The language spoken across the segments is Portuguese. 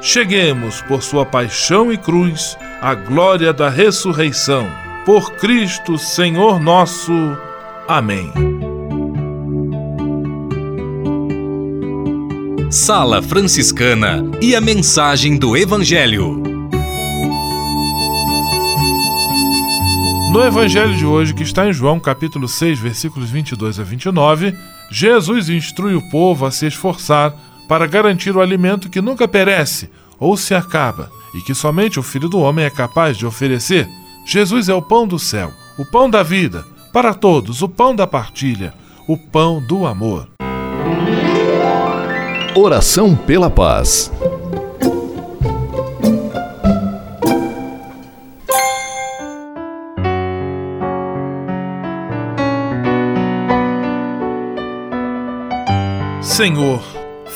cheguemos, por sua paixão e cruz, à glória da ressurreição. Por Cristo, Senhor nosso. Amém. Sala Franciscana e a mensagem do Evangelho. No Evangelho de hoje, que está em João capítulo 6, versículos 22 a 29, Jesus instrui o povo a se esforçar para garantir o alimento que nunca perece ou se acaba e que somente o Filho do Homem é capaz de oferecer. Jesus é o pão do céu, o pão da vida, para todos, o pão da partilha, o pão do amor. Oração pela paz. Senhor,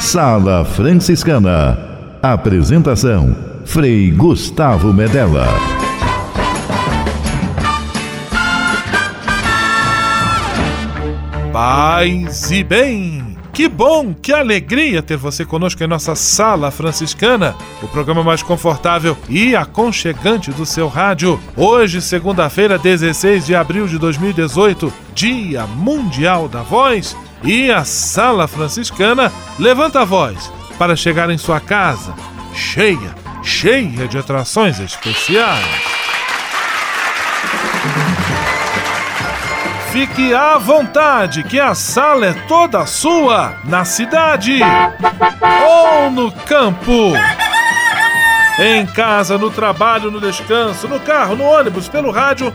Sala Franciscana. Apresentação: Frei Gustavo Medella. Paz e bem! Que bom, que alegria ter você conosco em nossa Sala Franciscana, o programa mais confortável e aconchegante do seu rádio. Hoje, segunda-feira, 16 de abril de 2018, Dia Mundial da Voz e a Sala Franciscana levanta a voz para chegar em sua casa cheia, cheia de atrações especiais. Fique à vontade, que a sala é toda sua, na cidade ou no campo. Em casa, no trabalho, no descanso, no carro, no ônibus, pelo rádio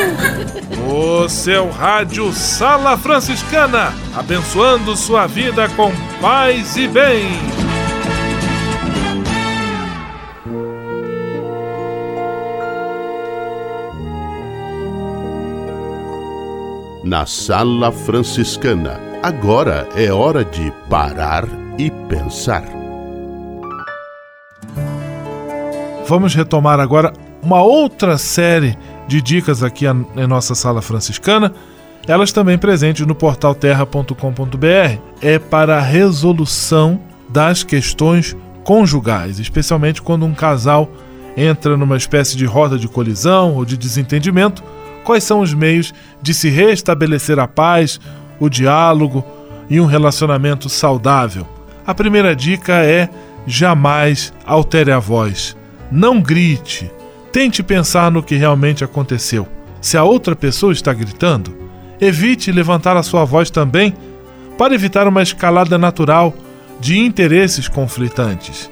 O seu rádio Sala Franciscana, abençoando sua vida com paz e bem. Na Sala Franciscana, agora é hora de parar e pensar. Vamos retomar agora uma outra série de dicas aqui em nossa sala franciscana, elas também presentes no portal terra.com.br. É para a resolução das questões conjugais, especialmente quando um casal entra numa espécie de roda de colisão ou de desentendimento. Quais são os meios de se restabelecer a paz, o diálogo e um relacionamento saudável? A primeira dica é jamais altere a voz. Não grite, Tente pensar no que realmente aconteceu. Se a outra pessoa está gritando, evite levantar a sua voz também para evitar uma escalada natural de interesses conflitantes.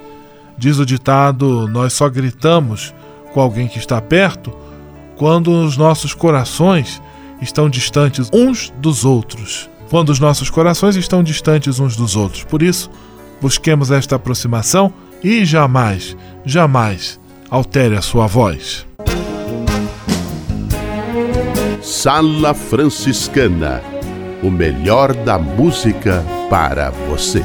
Diz o ditado: nós só gritamos com alguém que está perto quando os nossos corações estão distantes uns dos outros. Quando os nossos corações estão distantes uns dos outros. Por isso, busquemos esta aproximação e jamais, jamais altere a sua voz. Sala Franciscana o melhor da música para você.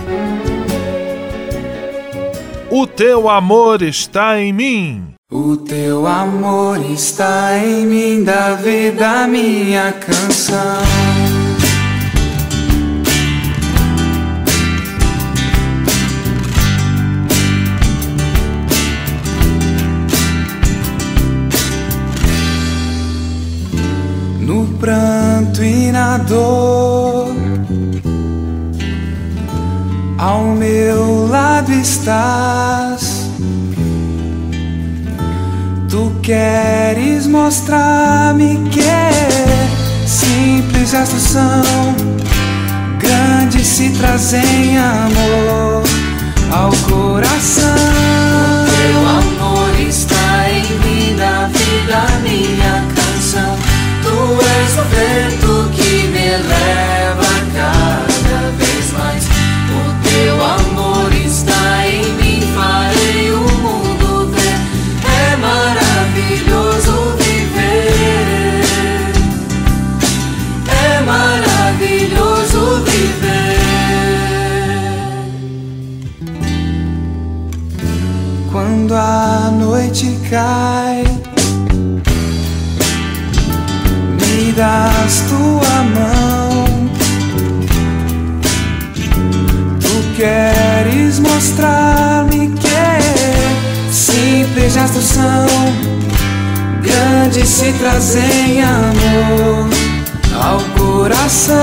O teu amor está em mim. O teu amor está em mim, da vida minha canção. Dor. Ao meu lado estás. Tu queres mostrar-me que simples gestos são grandes se trazem amor ao coração. Teu amor está em mim, da vida minha canção. Tu és o vento que me leva cada vez mais. O teu amor está em mim, farei o mundo ver. É maravilhoso viver. É maravilhoso viver. Quando a noite cai são grandes se trazem amor ao coração.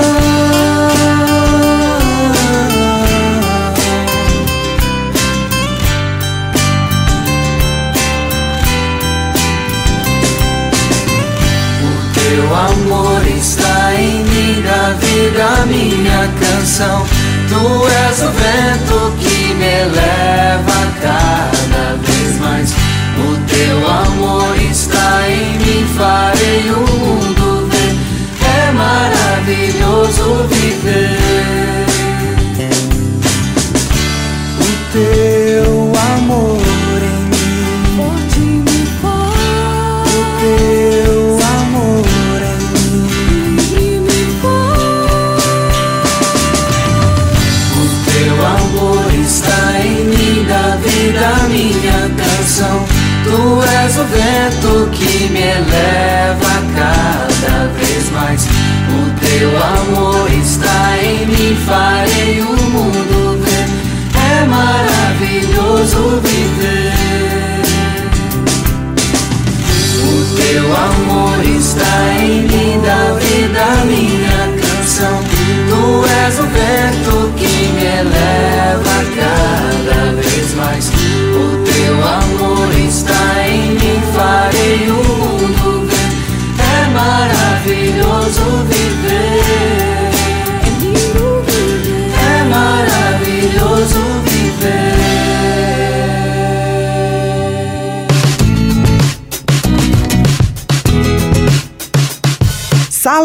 Teu amor está em mim, da vida minha canção. Tu és o vento que me leva cada vez em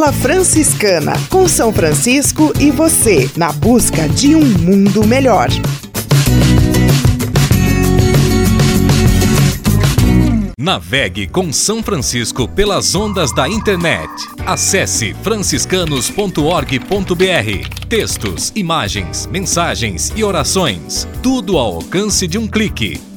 Sala Franciscana, com São Francisco e você, na busca de um mundo melhor. Navegue com São Francisco pelas ondas da internet. Acesse franciscanos.org.br. Textos, imagens, mensagens e orações. Tudo ao alcance de um clique.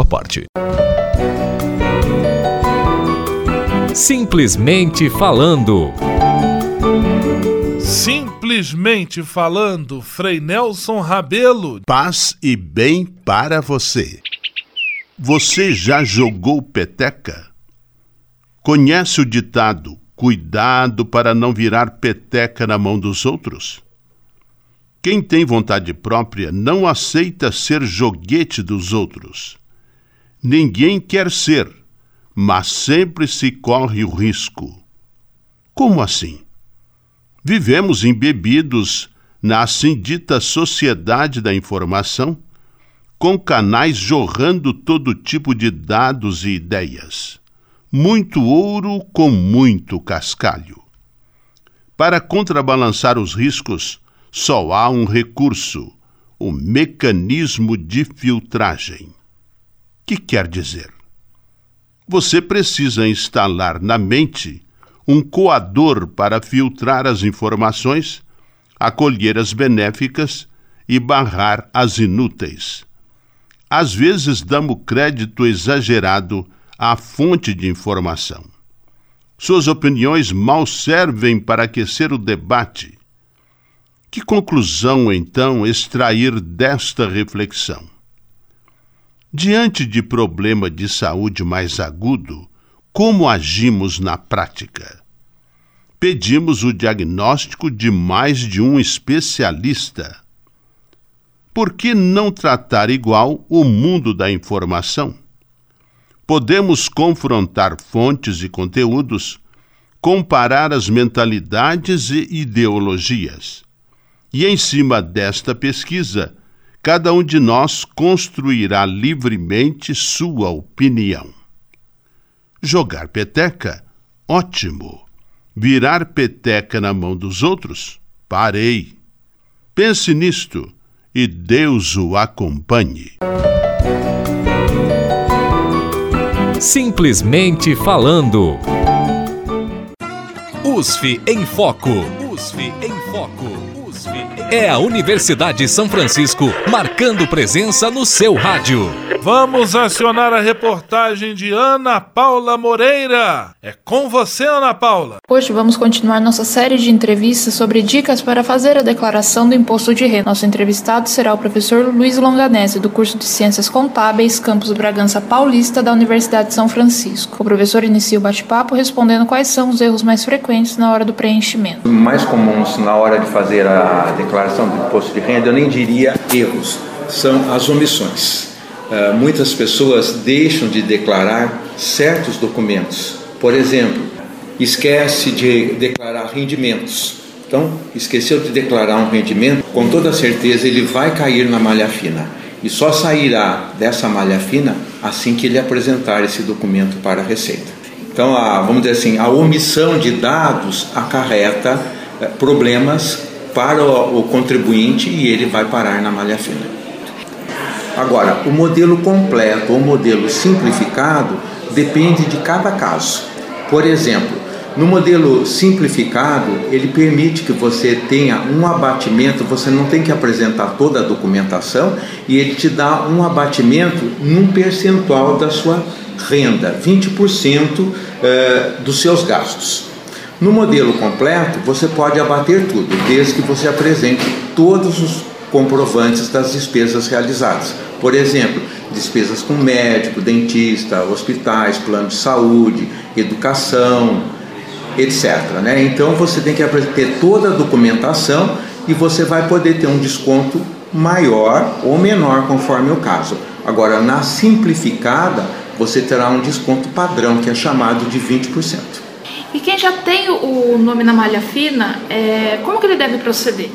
sua parte. Simplesmente falando. Simplesmente falando, Frei Nelson Rabelo. Paz e bem para você. Você já jogou peteca? Conhece o ditado: cuidado para não virar peteca na mão dos outros? Quem tem vontade própria não aceita ser joguete dos outros. Ninguém quer ser, mas sempre se corre o risco. Como assim? Vivemos embebidos na assim dita sociedade da informação, com canais jorrando todo tipo de dados e ideias. Muito ouro com muito cascalho. Para contrabalançar os riscos, só há um recurso: o mecanismo de filtragem que quer dizer? Você precisa instalar na mente um coador para filtrar as informações, acolher as benéficas e barrar as inúteis. Às vezes damos crédito exagerado à fonte de informação. Suas opiniões mal servem para aquecer o debate. Que conclusão, então, extrair desta reflexão? Diante de problema de saúde mais agudo, como agimos na prática? Pedimos o diagnóstico de mais de um especialista. Por que não tratar igual o mundo da informação? Podemos confrontar fontes e conteúdos, comparar as mentalidades e ideologias. E em cima desta pesquisa, cada um de nós construirá livremente sua opinião. Jogar peteca? Ótimo. Virar peteca na mão dos outros? Parei. Pense nisto e Deus o acompanhe. Simplesmente falando. USF em Foco. USF em Foco. É a Universidade de São Francisco marcando presença no seu rádio. Vamos acionar a reportagem de Ana Paula Moreira. É com você, Ana Paula. Hoje vamos continuar nossa série de entrevistas sobre dicas para fazer a declaração do imposto de renda. Nosso entrevistado será o professor Luiz Longanese, do curso de Ciências Contábeis, campus Bragança Paulista, da Universidade de São Francisco. O professor inicia o bate-papo respondendo quais são os erros mais frequentes na hora do preenchimento. Mais comuns na hora de fazer a declaração do imposto de renda, eu nem diria erros, são as omissões. Uh, muitas pessoas deixam de declarar certos documentos. Por exemplo, esquece de declarar rendimentos. Então, esqueceu de declarar um rendimento, com toda certeza ele vai cair na malha fina. E só sairá dessa malha fina assim que ele apresentar esse documento para a Receita. Então, a, vamos dizer assim, a omissão de dados acarreta eh, problemas para o contribuinte e ele vai parar na malha fina. Agora, o modelo completo ou modelo simplificado depende de cada caso. Por exemplo, no modelo simplificado, ele permite que você tenha um abatimento, você não tem que apresentar toda a documentação e ele te dá um abatimento num percentual da sua renda, 20% eh, dos seus gastos. No modelo completo, você pode abater tudo, desde que você apresente todos os comprovantes das despesas realizadas. Por exemplo, despesas com médico, dentista, hospitais, plano de saúde, educação, etc. Né? Então você tem que ter toda a documentação e você vai poder ter um desconto maior ou menor conforme o caso. Agora, na simplificada, você terá um desconto padrão que é chamado de 20%. E quem já tem o nome na malha fina, é, como que ele deve proceder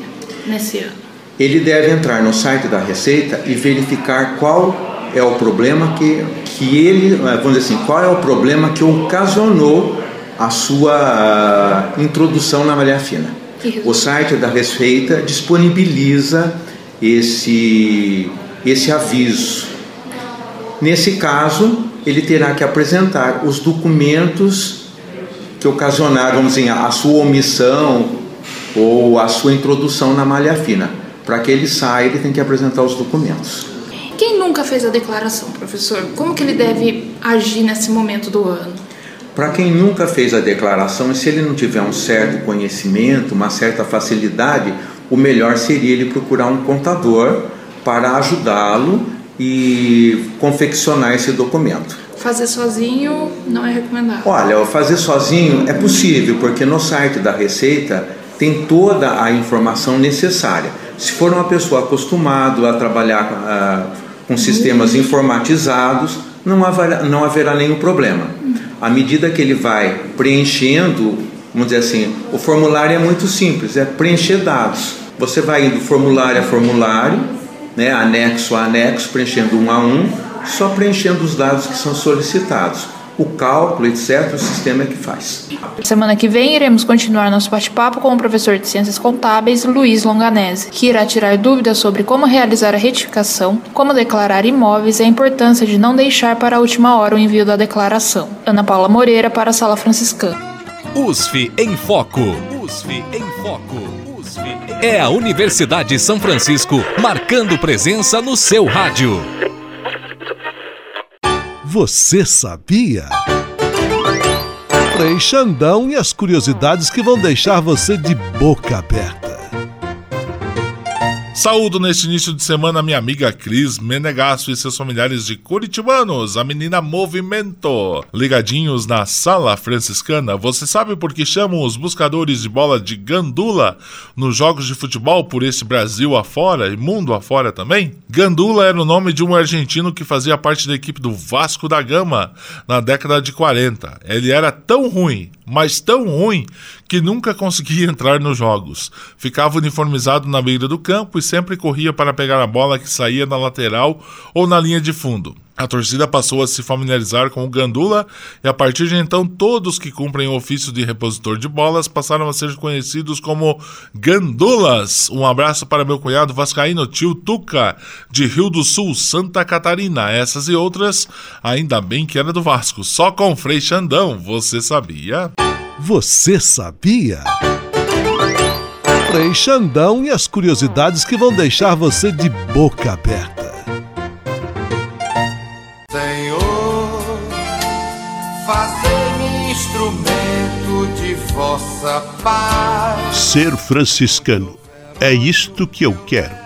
nesse ano? Ele deve entrar no site da Receita e verificar qual é o problema que, que ele, eh, vamos dizer assim, qual é o problema que ocasionou a sua introdução na malha fina. O site da Receita disponibiliza esse, esse aviso. Nesse caso, ele terá que apresentar os documentos que ocasionaram, vamos dizer, a sua omissão ou a sua introdução na malha fina para que ele saia, ele tem que apresentar os documentos. Quem nunca fez a declaração, professor, como que ele deve agir nesse momento do ano? Para quem nunca fez a declaração, e se ele não tiver um certo conhecimento, uma certa facilidade, o melhor seria ele procurar um contador para ajudá-lo e confeccionar esse documento. Fazer sozinho não é recomendável. Olha, fazer sozinho é possível, porque no site da Receita tem toda a informação necessária. Se for uma pessoa acostumada a trabalhar uh, com sistemas informatizados, não haverá, não haverá nenhum problema. À medida que ele vai preenchendo, vamos dizer assim, o formulário é muito simples, é preencher dados. Você vai indo formulário a formulário, né, anexo a anexo, preenchendo um a um, só preenchendo os dados que são solicitados o cálculo, etc., o sistema é que faz. Semana que vem iremos continuar nosso bate-papo com o professor de Ciências Contábeis, Luiz Longanese, que irá tirar dúvidas sobre como realizar a retificação, como declarar imóveis e a importância de não deixar para a última hora o envio da declaração. Ana Paula Moreira para a Sala Franciscana. USF em Foco. USF em Foco. É a Universidade São Francisco marcando presença no seu rádio. Você sabia? Frei Xandão e as curiosidades que vão deixar você de boca aberta. Saúdo neste início de semana minha amiga Cris Menegasso e seus familiares de Curitibanos, a menina Movimento. Ligadinhos na Sala Franciscana, você sabe por que chamam os buscadores de bola de gandula nos jogos de futebol por esse Brasil afora e mundo afora também? Gandula era o nome de um argentino que fazia parte da equipe do Vasco da Gama na década de 40. Ele era tão ruim, mas tão ruim, que nunca conseguia entrar nos jogos. Ficava uniformizado na beira do campo e sempre corria para pegar a bola que saía na lateral ou na linha de fundo. A torcida passou a se familiarizar com o Gandula e a partir de então todos que cumprem o ofício de repositor de bolas passaram a ser conhecidos como Gandulas. Um abraço para meu cunhado vascaíno tio Tuca, de Rio do Sul, Santa Catarina. Essas e outras, ainda bem que era do Vasco. Só com Frei Xandão, você sabia? Você sabia? Frei Xandão e as curiosidades que vão deixar você de boca aberta. Senhor, fazer-me instrumento de vossa paz. Ser franciscano é isto que eu quero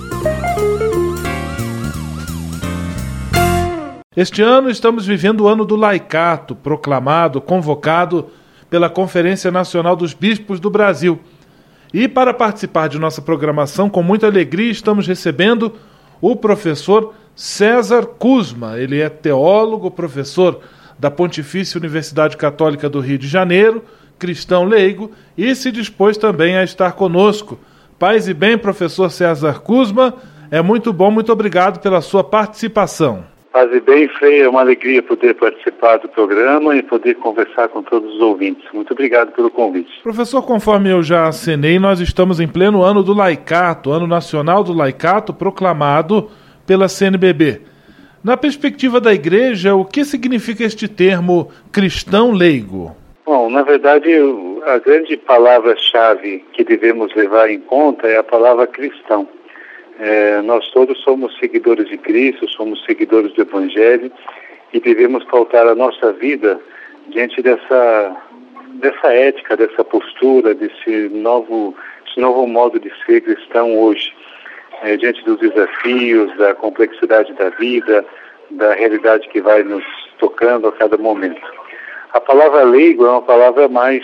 Este ano estamos vivendo o ano do laicato, proclamado, convocado pela Conferência Nacional dos Bispos do Brasil. E para participar de nossa programação, com muita alegria, estamos recebendo o professor César Kuzma. Ele é teólogo, professor da Pontifícia Universidade Católica do Rio de Janeiro, cristão leigo e se dispôs também a estar conosco. Paz e bem, professor César Kuzma, é muito bom, muito obrigado pela sua participação. Paz e bem, Frei, é uma alegria poder participar do programa e poder conversar com todos os ouvintes. Muito obrigado pelo convite. Professor, conforme eu já acenei, nós estamos em pleno ano do laicato, ano nacional do laicato, proclamado pela CNBB. Na perspectiva da igreja, o que significa este termo cristão leigo? Bom, na verdade, a grande palavra-chave que devemos levar em conta é a palavra cristão. É, nós todos somos seguidores de Cristo, somos seguidores do Evangelho e devemos pautar a nossa vida diante dessa, dessa ética, dessa postura, desse novo, desse novo modo de ser cristão hoje, é, diante dos desafios, da complexidade da vida, da realidade que vai nos tocando a cada momento. A palavra leigo é uma palavra mais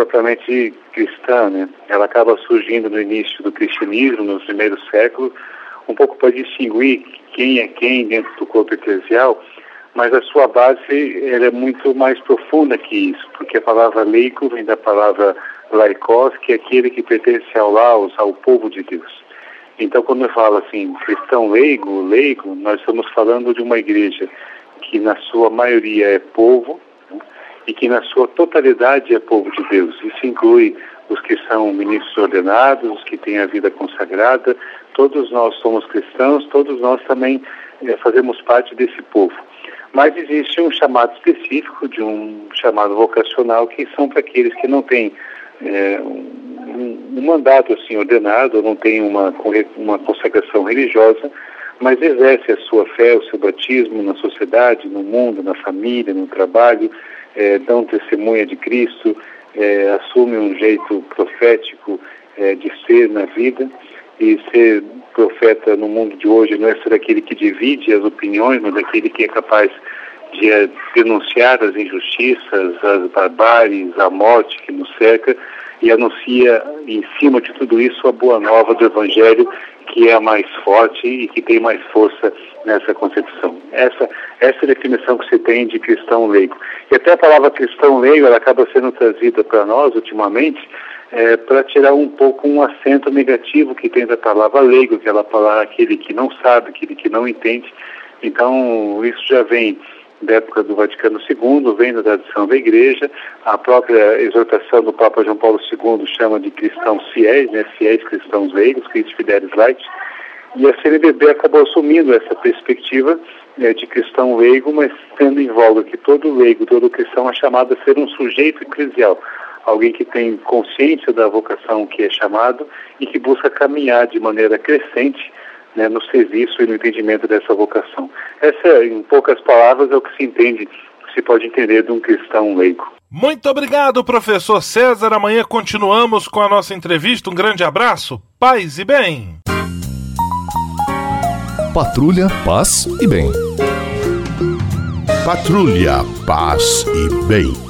propriamente cristã, né? Ela acaba surgindo no início do cristianismo, nos primeiros séculos, um pouco para distinguir quem é quem dentro do corpo eclesial, mas a sua base ela é muito mais profunda que isso, porque a palavra leigo vem da palavra laicos, que é aquele que pertence ao laos, ao povo de Deus. Então, quando eu falo assim, cristão leigo, leigo, nós estamos falando de uma igreja que na sua maioria é povo, e que na sua totalidade é povo de Deus. Isso inclui os que são ministros ordenados, os que têm a vida consagrada, todos nós somos cristãos, todos nós também é, fazemos parte desse povo. Mas existe um chamado específico, de um chamado vocacional, que são para aqueles que não têm é, um, um, mandato assim ordenado, não têm uma, uma consagração religiosa, mas exerce a sua fé, o seu batismo na sociedade, no mundo, na família, no trabalho, é, dão testemunha de Cristo, é, assume um jeito profético é, de ser na vida. E ser profeta no mundo de hoje não é ser aquele que divide as opiniões, mas aquele que é capaz de é, denunciar as injustiças, as barbáries, a morte que nos cerca e anuncia em cima de tudo isso a boa nova do Evangelho que é a mais forte e que tem mais força nessa concepção. Essa, essa é definição que se tem de cristão leigo. E até a palavra cristão leigo ela acaba sendo trazida para nós ultimamente é, para tirar um pouco um acento negativo que tem da palavra leigo, aquela palavra aquele que não sabe, aquele que não entende. Então isso já vem da época do Vaticano II, vem da tradição da Igreja. A própria exortação do Papa João Paulo II chama de cristãos fiéis, né, fiéis cristãos leigos, Christ Fidelis Light. E a CNBB acabou assumindo essa perspectiva né, de cristão leigo, mas tendo em voga que todo leigo, todo cristão é chamado a ser um sujeito eclesial, alguém que tem consciência da vocação que é chamado e que busca caminhar de maneira crescente né, no serviço e no entendimento dessa vocação. Essa, em poucas palavras, é o que se entende, se pode entender de um cristão leigo. Muito obrigado, professor César. Amanhã continuamos com a nossa entrevista. Um grande abraço, paz e bem. Patrulha, paz e bem. Patrulha, paz e bem.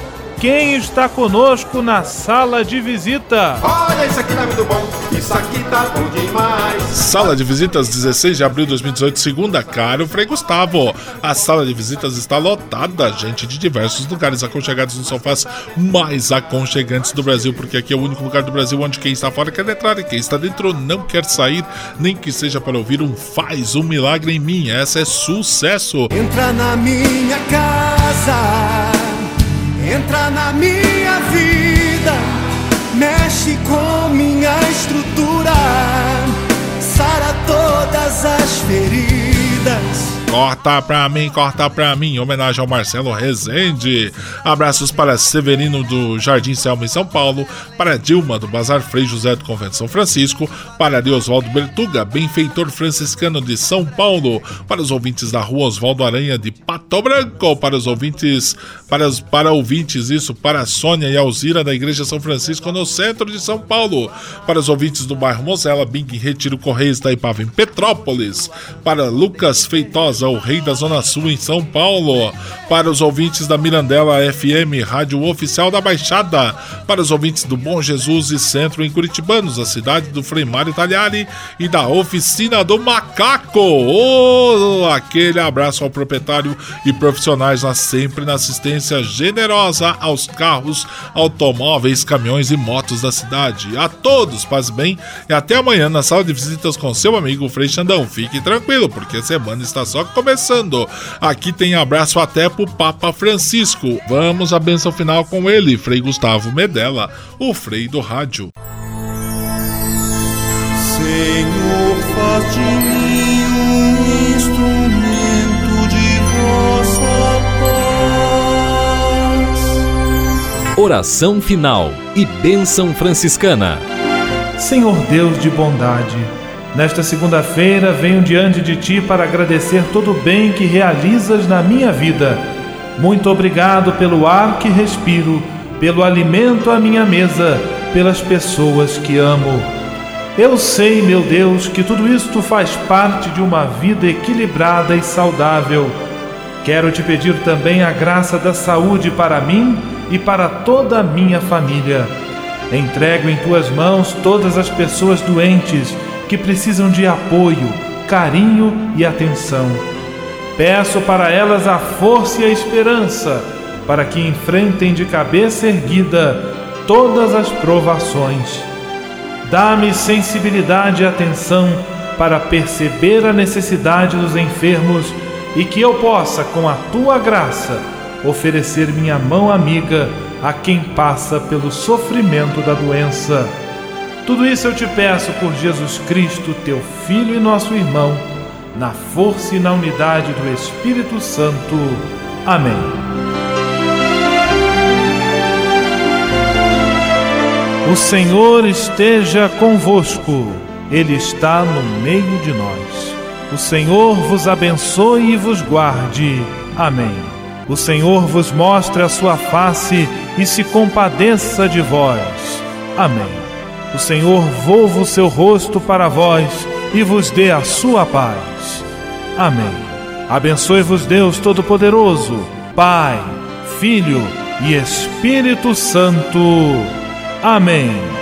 quem está conosco na sala de visita? Olha, isso aqui tá muito bom, isso aqui tá bom demais. Sala de visitas, 16 de abril de 2018, segunda, caro Frei Gustavo. A sala de visitas está lotada, gente de diversos lugares aconchegados nos sofás mais aconchegantes do Brasil, porque aqui é o único lugar do Brasil onde quem está fora quer entrar e quem está dentro não quer sair, nem que seja para ouvir um faz um milagre em mim. Essa é sucesso. Entra na minha casa entra na minha vida, mexe com minha estrutura, sara todas as feridas Corta pra mim, corta pra mim. Homenagem ao Marcelo Rezende. Abraços para Severino do Jardim Selma em São Paulo. Para Dilma do Bazar Frei José do Convento São Francisco. Para Oswaldo Bertuga, benfeitor franciscano de São Paulo. Para os ouvintes da rua Oswaldo Aranha de Pato Branco. Para os ouvintes, para, os, para ouvintes, isso, para Sônia e Alzira da Igreja São Francisco no centro de São Paulo. Para os ouvintes do bairro Mosela, Bing Retiro Correios da Ipava em Petrópolis. Para Lucas Feitosa o Rei da Zona Sul em São Paulo. Para os ouvintes da Mirandela FM, rádio oficial da Baixada. Para os ouvintes do Bom Jesus e Centro em Curitibanos, a cidade do Frei Mário e da Oficina do Macaco. Oh, aquele abraço ao proprietário e profissionais lá sempre na assistência generosa aos carros, automóveis, caminhões e motos da cidade. A todos, paz bem e até amanhã na sala de visitas com seu amigo Frei Xandão. Fique tranquilo, porque a semana está só começando. Aqui tem abraço até pro Papa Francisco. Vamos à benção final com ele, Frei Gustavo Medella, o Frei do Rádio. Senhor, faz de mim um instrumento de vossa paz. Oração final e bênção franciscana. Senhor Deus de bondade, Nesta segunda-feira venho diante de ti para agradecer todo o bem que realizas na minha vida. Muito obrigado pelo ar que respiro, pelo alimento à minha mesa, pelas pessoas que amo. Eu sei, meu Deus, que tudo isto faz parte de uma vida equilibrada e saudável. Quero te pedir também a graça da saúde para mim e para toda a minha família. Entrego em tuas mãos todas as pessoas doentes que precisam de apoio, carinho e atenção. Peço para elas a força e a esperança para que enfrentem de cabeça erguida todas as provações. Dá-me sensibilidade e atenção para perceber a necessidade dos enfermos e que eu possa, com a tua graça, oferecer minha mão amiga a quem passa pelo sofrimento da doença tudo isso eu te peço por Jesus Cristo, teu Filho e nosso irmão, na força e na unidade do Espírito Santo. Amém. O Senhor esteja convosco, Ele está no meio de nós. O Senhor vos abençoe e vos guarde. Amém. O Senhor vos mostre a sua face e se compadeça de vós. Amém. O Senhor volva o seu rosto para vós e vos dê a sua paz. Amém. Abençoe-vos Deus Todo-Poderoso, Pai, Filho e Espírito Santo. Amém.